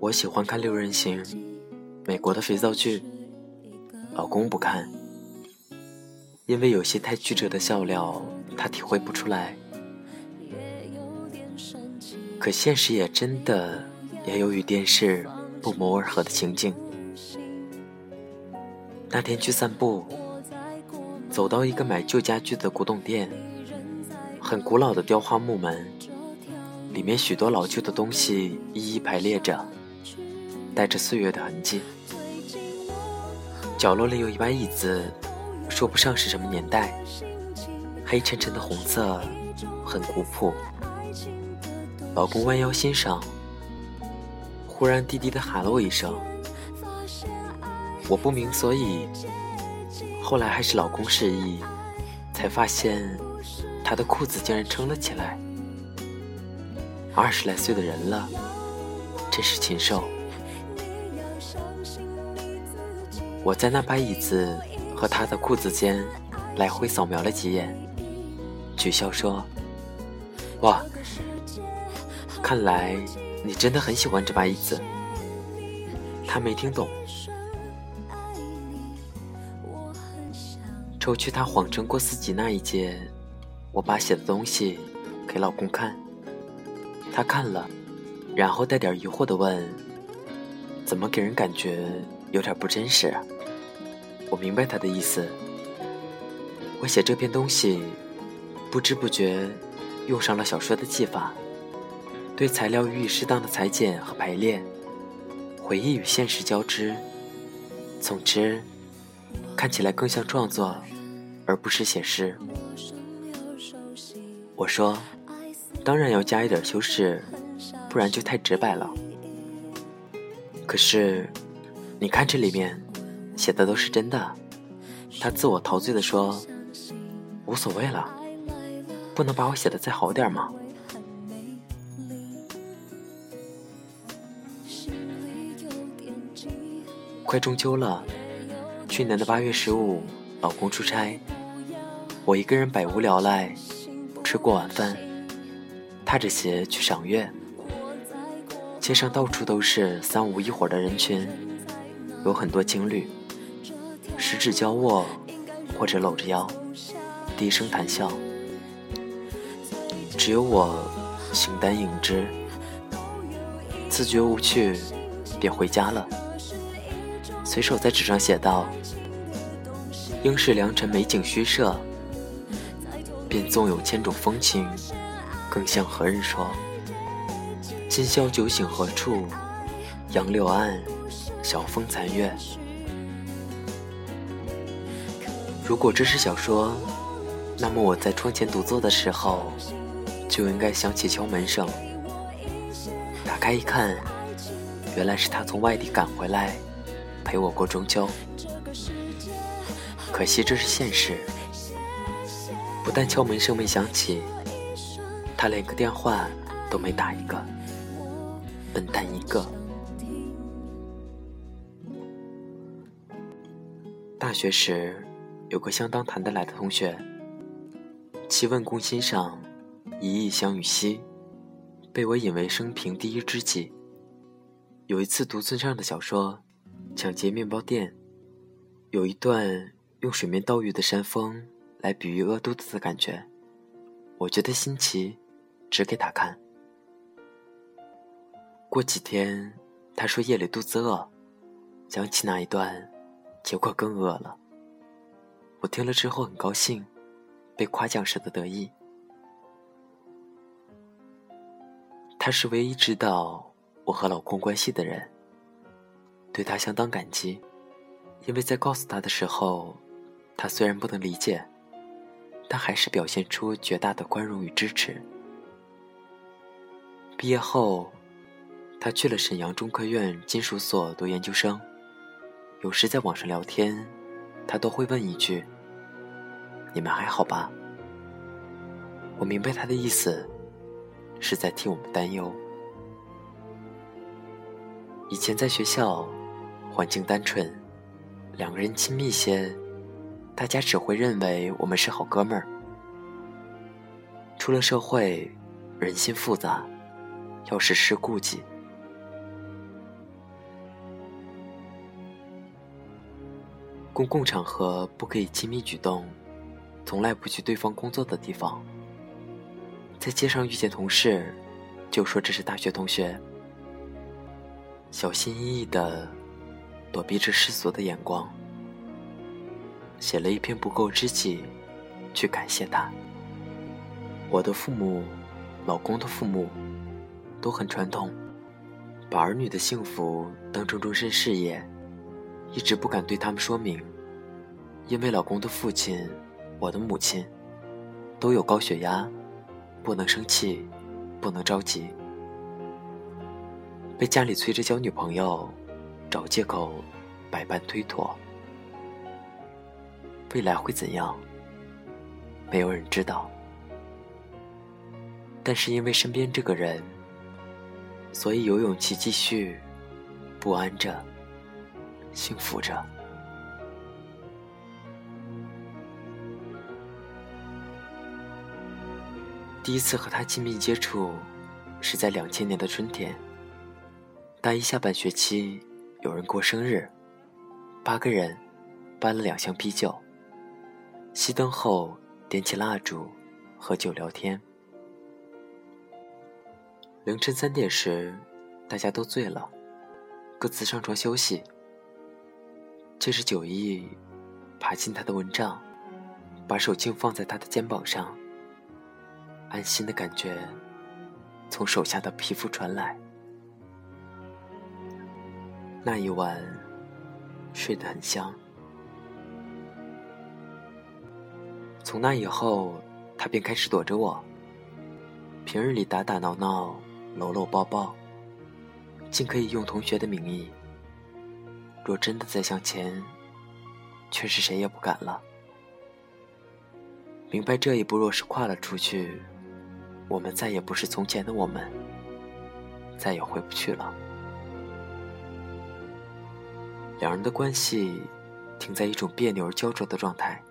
我喜欢看六人行，美国的肥皂剧，老公不看，因为有些太曲折的笑料，他体会不出来。可现实也真的也有与电视不谋而合的情景。那天去散步，走到一个买旧家具的古董店，很古老的雕花木门，里面许多老旧的东西一一排列着，带着岁月的痕迹。角落里有一把椅子，说不上是什么年代，黑沉沉的红色，很古朴。老公弯腰欣赏，忽然低低的喊了我一声，我不明所以。后来还是老公示意，才发现他的裤子竟然撑了起来。二十来岁的人了，真是禽兽。我在那把椅子和他的裤子间来回扫描了几眼，取笑说：“哇！”看来你真的很喜欢这把椅子。他没听懂。抽去他谎称过四级那一节，我把写的东西给老公看，他看了，然后带点疑惑的问：“怎么给人感觉有点不真实？”我明白他的意思。我写这篇东西，不知不觉用上了小说的技法。对材料予以适当的裁剪和排列，回忆与现实交织，总之看起来更像创作，而不是写诗。我说，当然要加一点修饰，不然就太直白了。可是，你看这里面写的都是真的。他自我陶醉的说：“无所谓了，不能把我写的再好点吗？”快中秋了，去年的八月十五，老公出差，我一个人百无聊赖，吃过晚饭，踏着鞋去赏月。街上到处都是三五一伙的人群，有很多情侣，十指交握或者搂着腰，低声谈笑。只有我形单影只，自觉无趣，便回家了。随手在纸上写道：“应是良辰美景虚设，便纵有千种风情，更向何人说？今宵酒醒何处？杨柳岸，晓风残月。”如果这是小说，那么我在窗前独坐的时候，就应该响起敲门声。打开一看，原来是他从外地赶回来。陪我过中秋，可惜这是现实。不但敲门声没响起，他连个电话都没打一个，笨蛋一个。大学时有个相当谈得来的同学，其问公心上，一意相与兮，被我引为生平第一知己。有一次读村上的小说。抢劫面包店，有一段用水面倒玉的山峰来比喻饿肚子的感觉，我觉得新奇，指给他看。过几天，他说夜里肚子饿，想起那一段，结果更饿了。我听了之后很高兴，被夸奖时的得意。他是唯一知道我和老公关系的人。对他相当感激，因为在告诉他的时候，他虽然不能理解，但还是表现出绝大的宽容与支持。毕业后，他去了沈阳中科院金属所读研究生。有时在网上聊天，他都会问一句：“你们还好吧？”我明白他的意思，是在替我们担忧。以前在学校，环境单纯，两个人亲密些，大家只会认为我们是好哥们儿。出了社会，人心复杂，要时时顾忌。公共场合不可以亲密举动，从来不去对方工作的地方。在街上遇见同事，就说这是大学同学。小心翼翼的躲避着世俗的眼光，写了一篇不够知己，去感谢他。我的父母，老公的父母，都很传统，把儿女的幸福当成终身事业。一直不敢对他们说明，因为老公的父亲，我的母亲，都有高血压，不能生气，不能着急。被家里催着交女朋友，找借口，百般推脱。未来会怎样？没有人知道。但是因为身边这个人，所以有勇气继续，不安着。幸福着。第一次和他亲密接触，是在两千年的春天。大一下半学期，有人过生日，八个人，搬了两箱啤酒。熄灯后，点起蜡烛，喝酒聊天。凌晨三点时，大家都醉了，各自上床休息。借着酒意，爬进他的蚊帐，把手轻放在他的肩膀上。安心的感觉从手下的皮肤传来。那一晚睡得很香。从那以后，他便开始躲着我。平日里打打闹闹，搂搂抱抱，竟可以用同学的名义。若真的再向前，却是谁也不敢了。明白这一步若是跨了出去，我们再也不是从前的我们，再也回不去了。两人的关系停在一种别扭而焦灼的状态，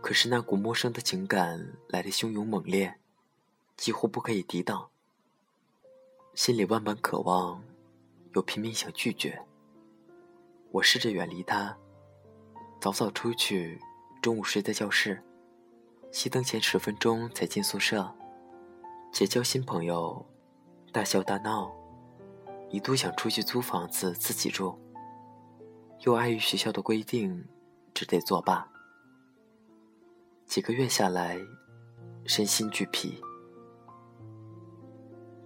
可是那股陌生的情感来的汹涌猛烈，几乎不可以抵挡。心里万般渴望，又拼命想拒绝。我试着远离他，早早出去，中午睡在教室，熄灯前十分钟才进宿舍，结交新朋友，大笑大闹，一度想出去租房子自己住，又碍于学校的规定，只得作罢。几个月下来，身心俱疲。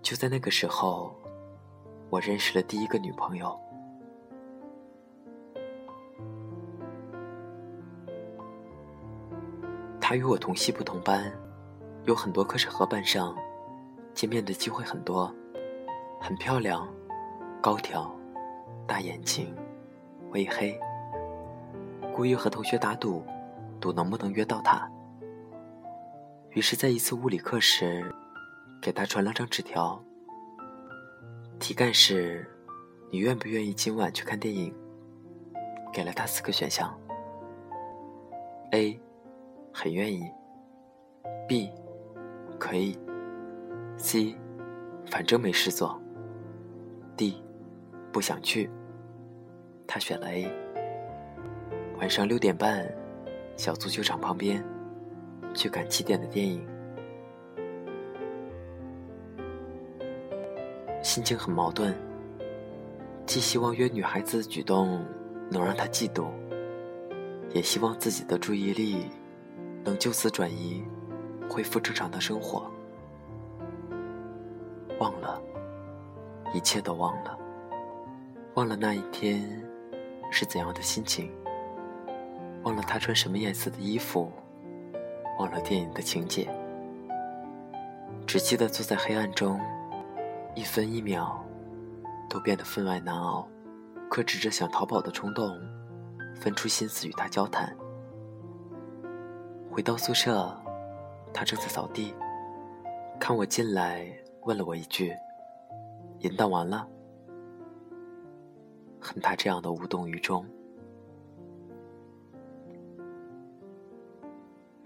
就在那个时候，我认识了第一个女朋友。她与我同系不同班，有很多课是合班上，见面的机会很多。很漂亮，高挑，大眼睛，微黑。故意和同学打赌，赌能不能约到她。于是，在一次物理课时，给她传了张纸条，题干是：“你愿不愿意今晚去看电影？”给了她四个选项：A。很愿意。B，可以。C，反正没事做。D，不想去。他选了 A。晚上六点半，小足球场旁边，去看七点的电影。心情很矛盾，既希望约女孩子的举动能让她嫉妒，也希望自己的注意力。能就此转移，恢复正常的生活。忘了，一切都忘了。忘了那一天是怎样的心情。忘了他穿什么颜色的衣服。忘了电影的情节。只记得坐在黑暗中，一分一秒都变得分外难熬。克制着想逃跑的冲动，分出心思与他交谈。回到宿舍，他正在扫地，看我进来，问了我一句：“淫荡完了？”恨他这样的无动于衷。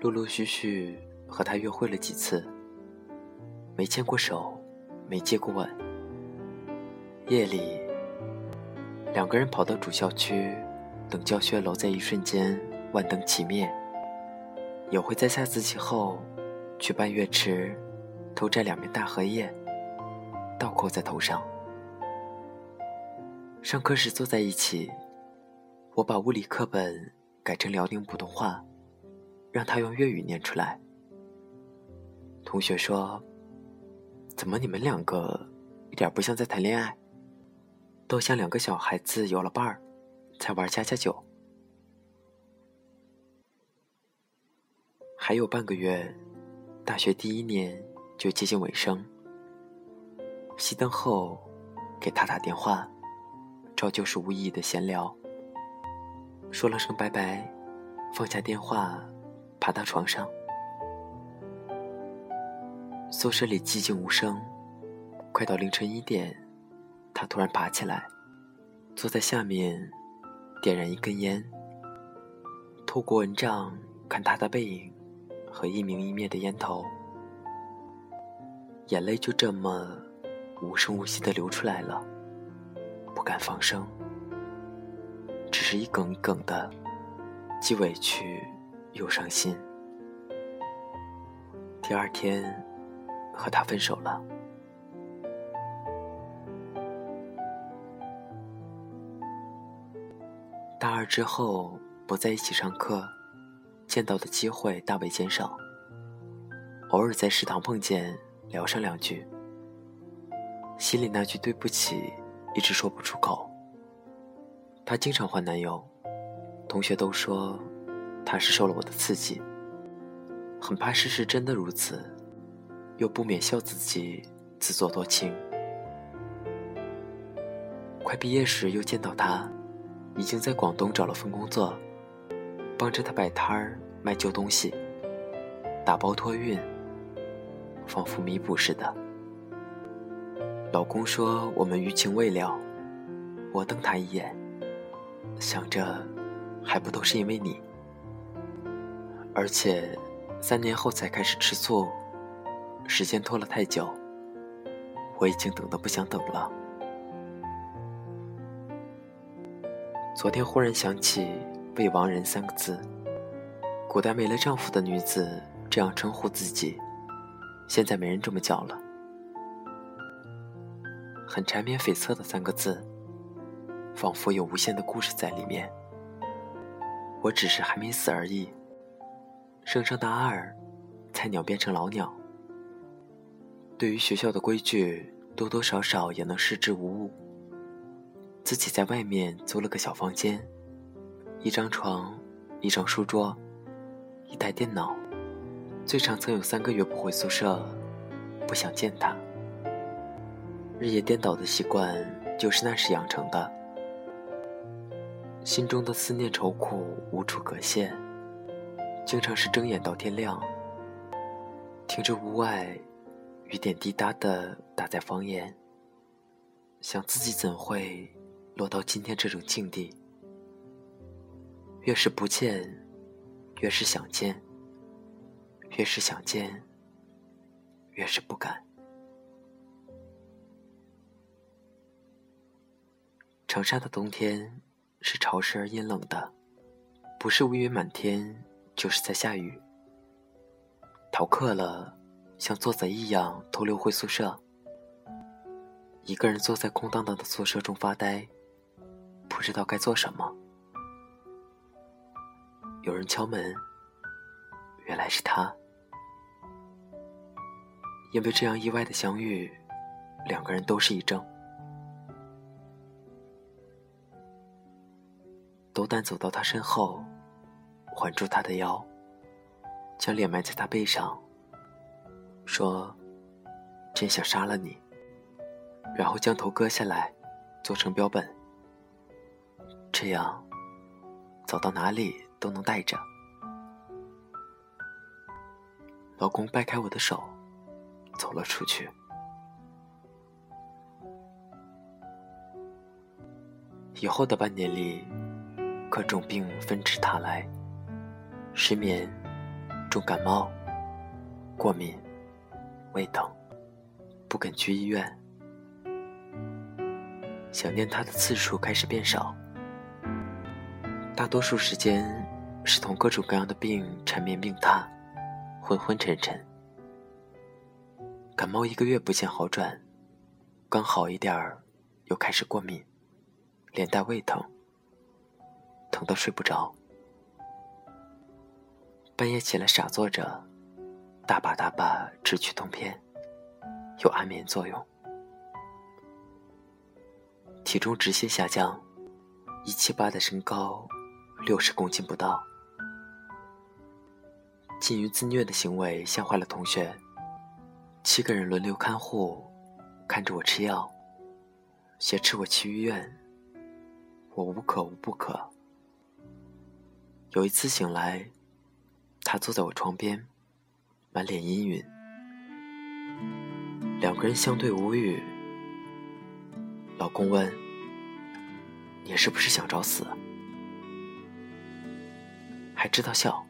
陆陆续续和他约会了几次，没牵过手，没接过吻。夜里，两个人跑到主校区，等教学楼在一瞬间万灯齐灭；也会在下自习后，去半月池，头摘两片大荷叶，倒扣在头上。上课时坐在一起，我把物理课本改成辽宁普通话，让他用粤语念出来。同学说：“怎么你们两个一点不像在谈恋爱，都像两个小孩子有了伴儿才玩家家酒。”还有半个月，大学第一年就接近尾声。熄灯后，给他打电话。照旧是无意义的闲聊，说了声拜拜，放下电话，爬到床上。宿舍里寂静无声，快到凌晨一点，他突然爬起来，坐在下面，点燃一根烟。透过蚊帐看他的背影和一明一灭的烟头，眼泪就这么无声无息的流出来了。不敢放声，只是一梗一梗的，既委屈又伤心。第二天，和他分手了。大二之后不在一起上课，见到的机会大为减少。偶尔在食堂碰见，聊上两句，心里那句对不起。一直说不出口。她经常换男友，同学都说她是受了我的刺激，很怕事实真的如此，又不免笑自己自作多情。快毕业时又见到她，已经在广东找了份工作，帮着他摆摊儿卖旧东西，打包托运，仿佛弥补似的。老公说：“我们余情未了。”我瞪他一眼，想着，还不都是因为你？而且，三年后才开始吃醋，时间拖了太久，我已经等得不想等了。昨天忽然想起“未亡人”三个字，古代没了丈夫的女子这样称呼自己，现在没人这么叫了。很缠绵悱恻的三个字，仿佛有无限的故事在里面。我只是还没死而已。升上大二，菜鸟变成老鸟。对于学校的规矩，多多少少也能视之无物。自己在外面租了个小房间，一张床，一张书桌，一台电脑。最长曾有三个月不回宿舍，不想见他。日夜颠倒的习惯就是那时养成的，心中的思念愁苦无处可泄，经常是睁眼到天亮，听着屋外雨点滴答的打在房檐，想自己怎会落到今天这种境地？越是不见，越是想见；越是想见，越是不敢。长沙的冬天是潮湿而阴冷的，不是乌云满天，就是在下雨。逃课了，像做贼一样偷溜回宿舍，一个人坐在空荡荡的宿舍中发呆，不知道该做什么。有人敲门，原来是他。因为这样意外的相遇，两个人都是一怔。斗胆走到他身后，环住他的腰，将脸埋在他背上，说：“真想杀了你。”然后将头割下来，做成标本，这样走到哪里都能带着。老公掰开我的手，走了出去。以后的半年里，各种病纷至沓来：失眠、重感冒、过敏、胃疼，不肯去医院。想念他的次数开始变少，大多数时间是同各种各样的病缠绵病榻，昏昏沉沉。感冒一个月不见好转，刚好一点儿，又开始过敏。连带胃疼，疼得睡不着，半夜起来傻坐着，大把大把吃去痛片，有安眠作用。体重直线下降，一七八的身高，六十公斤不到。近于自虐的行为吓坏了同学，七个人轮流看护，看着我吃药，挟持我去医院。我无可无不可。有一次醒来，他坐在我床边，满脸阴云。两个人相对无语。老公问：“你是不是想找死？还知道笑？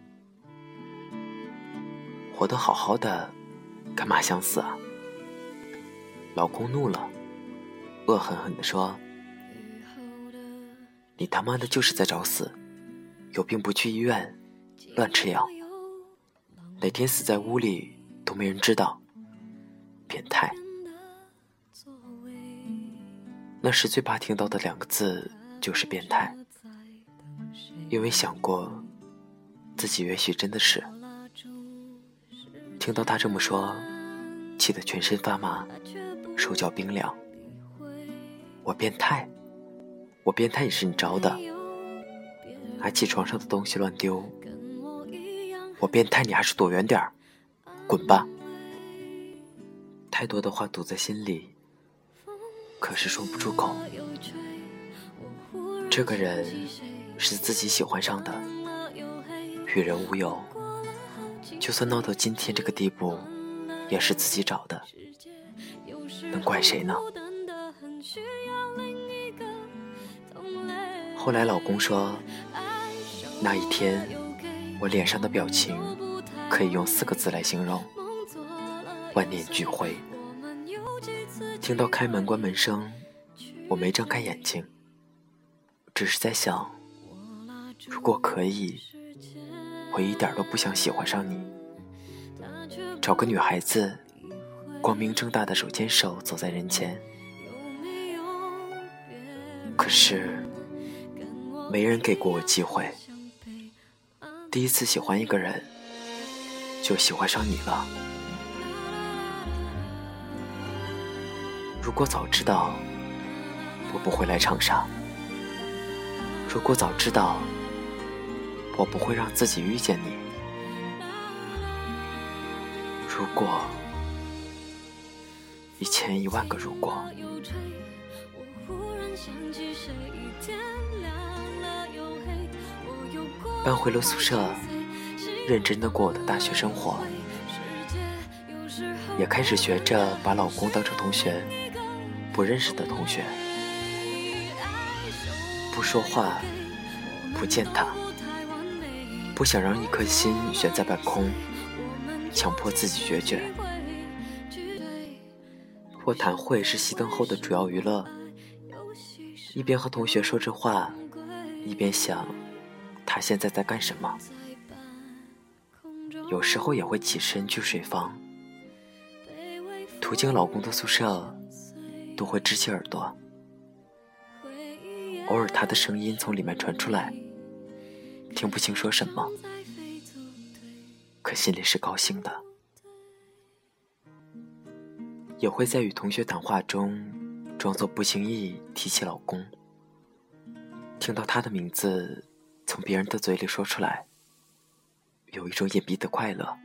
活得好好的，干嘛想死啊？”老公怒了，恶狠狠地说。你他妈的就是在找死！有病不去医院，乱吃药，哪天死在屋里都没人知道，变态！那时最怕听到的两个字就是变态，因为想过自己也许真的是。听到他这么说，气得全身发麻，手脚冰凉。我变态？我变态也是你招的，拿起床上的东西乱丢。我变态，你还是躲远点儿，滚吧！太多的话堵在心里，可是说不出口。这个人是自己喜欢上的，与人无有。就算闹到今天这个地步，也是自己找的，能怪谁呢？后来老公说，那一天我脸上的表情可以用四个字来形容：万念俱灰。听到开门关门声，我没睁开眼睛，只是在想，如果可以，我一点都不想喜欢上你。找个女孩子，光明正大的手牵手走在人前，可是。没人给过我机会，第一次喜欢一个人，就喜欢上你了。如果早知道，我不会来长沙；如果早知道，我不会让自己遇见你；如果一千一万个如果。搬回了宿舍，认真的过我的大学生活，也开始学着把老公当成同学，不认识的同学，不说话，不见他，不想让一颗心悬在半空，强迫自己决绝。卧谈会是熄灯后的主要娱乐，一边和同学说着话，一边想。他现在在干什么？有时候也会起身去水房，途经老公的宿舍，都会支起耳朵。偶尔他的声音从里面传出来，听不清说什么，可心里是高兴的。也会在与同学谈话中，装作不经意提起老公，听到他的名字。从别人的嘴里说出来，有一种隐蔽的快乐。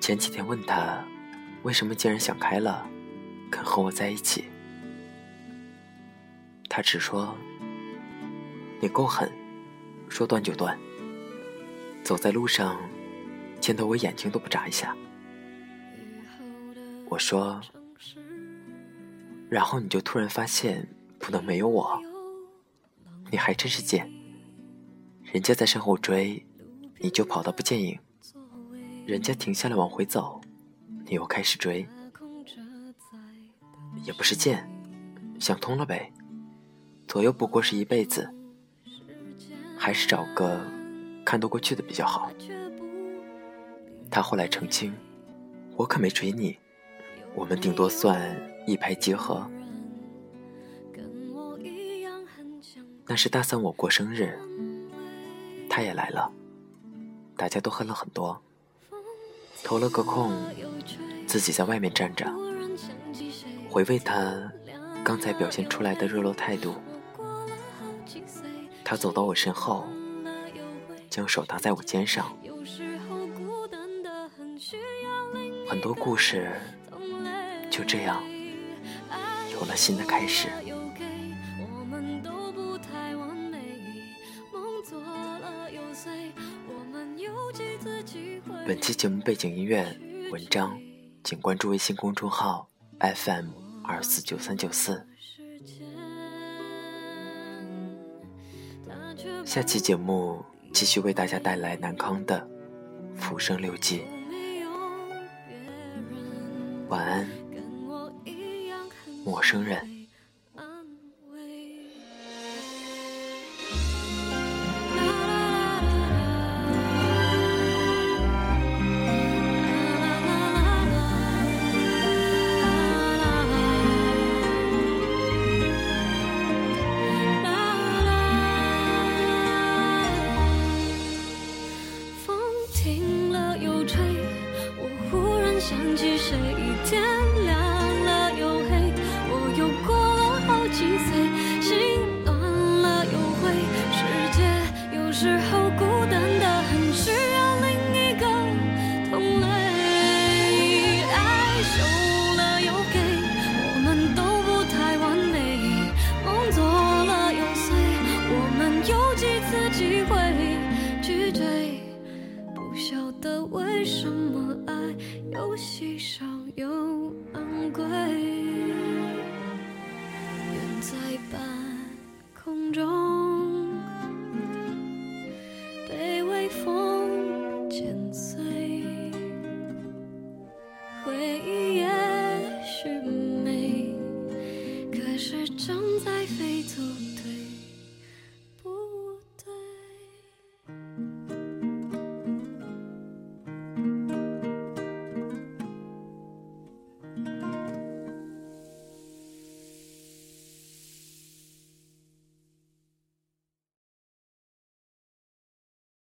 前几天问他，为什么竟然想开了，肯和我在一起？他只说：“你够狠，说断就断。走在路上，见到我眼睛都不眨一下。”我说：“然后你就突然发现不能没有我，你还真是贱。人家在身后追，你就跑到不见影；人家停下来往回走，你又开始追。也不是贱，想通了呗。左右不过是一辈子，还是找个看得过去的比较好。他后来澄清，我可没追你，我们顶多算一拍即合。那是大三我过生日，他也来了，大家都喝了很多，偷了个空，自己在外面站着。回味他刚才表现出来的热络态度，他走到我身后，将手搭在我肩上。很多故事就这样有了新的开始。本期节目背景音乐文章，请关注微信公众号。FM 二四九三九四，下期节目继续为大家带来南康的《浮生六记》。晚安，陌生人。的为什么爱又稀少又昂贵。